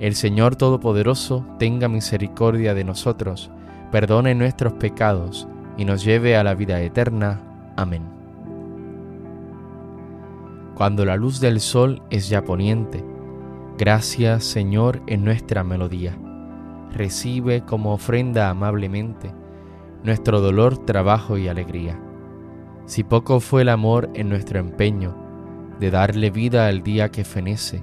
El Señor Todopoderoso tenga misericordia de nosotros, perdone nuestros pecados y nos lleve a la vida eterna. Amén. Cuando la luz del sol es ya poniente, gracias Señor en nuestra melodía. Recibe como ofrenda amablemente nuestro dolor, trabajo y alegría. Si poco fue el amor en nuestro empeño de darle vida al día que fenece,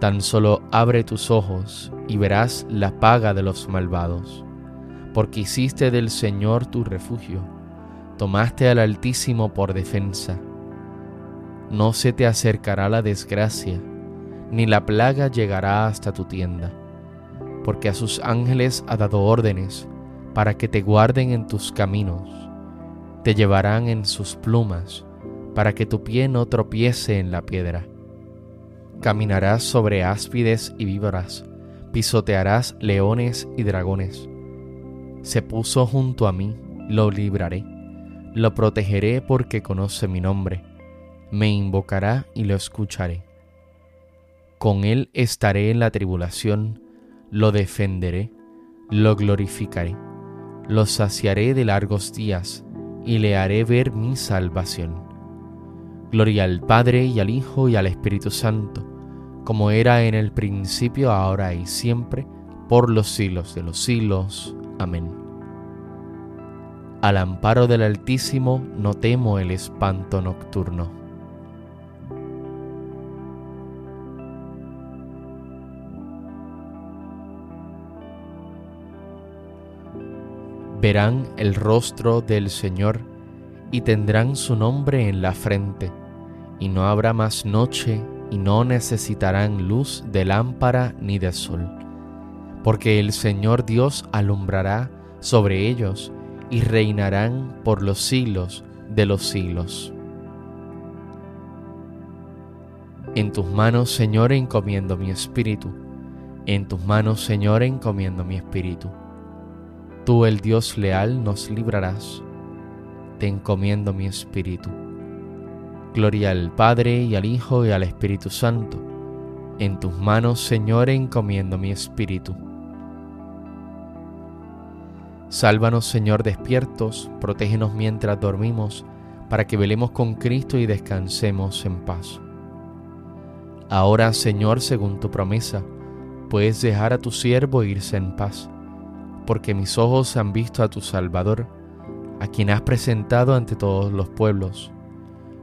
Tan solo abre tus ojos y verás la paga de los malvados, porque hiciste del Señor tu refugio, tomaste al Altísimo por defensa. No se te acercará la desgracia, ni la plaga llegará hasta tu tienda, porque a sus ángeles ha dado órdenes para que te guarden en tus caminos, te llevarán en sus plumas, para que tu pie no tropiece en la piedra Caminarás sobre áspides y víboras, pisotearás leones y dragones. Se puso junto a mí, lo libraré, lo protegeré porque conoce mi nombre, me invocará y lo escucharé. Con él estaré en la tribulación, lo defenderé, lo glorificaré, lo saciaré de largos días y le haré ver mi salvación. Gloria al Padre y al Hijo y al Espíritu Santo, como era en el principio, ahora y siempre, por los siglos de los siglos. Amén. Al amparo del Altísimo no temo el espanto nocturno. Verán el rostro del Señor y tendrán su nombre en la frente, y no habrá más noche y no necesitarán luz de lámpara ni de sol, porque el Señor Dios alumbrará sobre ellos y reinarán por los siglos de los siglos. En tus manos, Señor, encomiendo mi espíritu. En tus manos, Señor, encomiendo mi espíritu. Tú, el Dios leal, nos librarás. Te encomiendo mi espíritu. Gloria al Padre y al Hijo y al Espíritu Santo. En tus manos, Señor, encomiendo mi espíritu. Sálvanos, Señor, despiertos, protégenos mientras dormimos, para que velemos con Cristo y descansemos en paz. Ahora, Señor, según tu promesa, puedes dejar a tu siervo irse en paz, porque mis ojos han visto a tu Salvador, a quien has presentado ante todos los pueblos,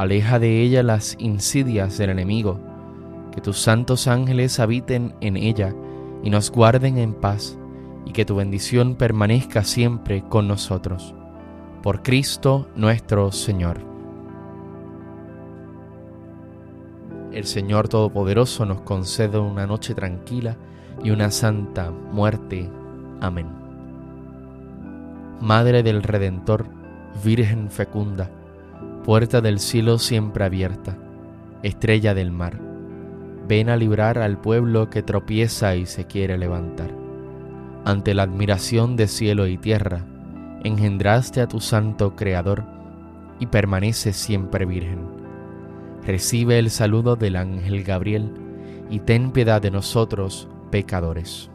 aleja de ella las insidias del enemigo, que tus santos ángeles habiten en ella y nos guarden en paz, y que tu bendición permanezca siempre con nosotros. Por Cristo nuestro Señor. el Señor Todopoderoso nos conceda una noche tranquila y una santa muerte. Amén. Madre del Redentor, Virgen fecunda, puerta del cielo siempre abierta, estrella del mar, ven a librar al pueblo que tropieza y se quiere levantar. Ante la admiración de cielo y tierra, engendraste a tu santo Creador y permaneces siempre virgen recibe el saludo del ángel Gabriel y ten piedad de nosotros, pecadores.